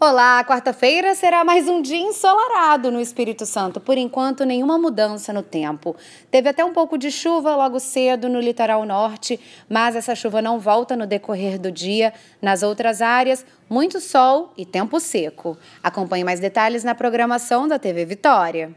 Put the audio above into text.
Olá, quarta-feira será mais um dia ensolarado no Espírito Santo. Por enquanto, nenhuma mudança no tempo. Teve até um pouco de chuva logo cedo no litoral norte, mas essa chuva não volta no decorrer do dia. Nas outras áreas, muito sol e tempo seco. Acompanhe mais detalhes na programação da TV Vitória.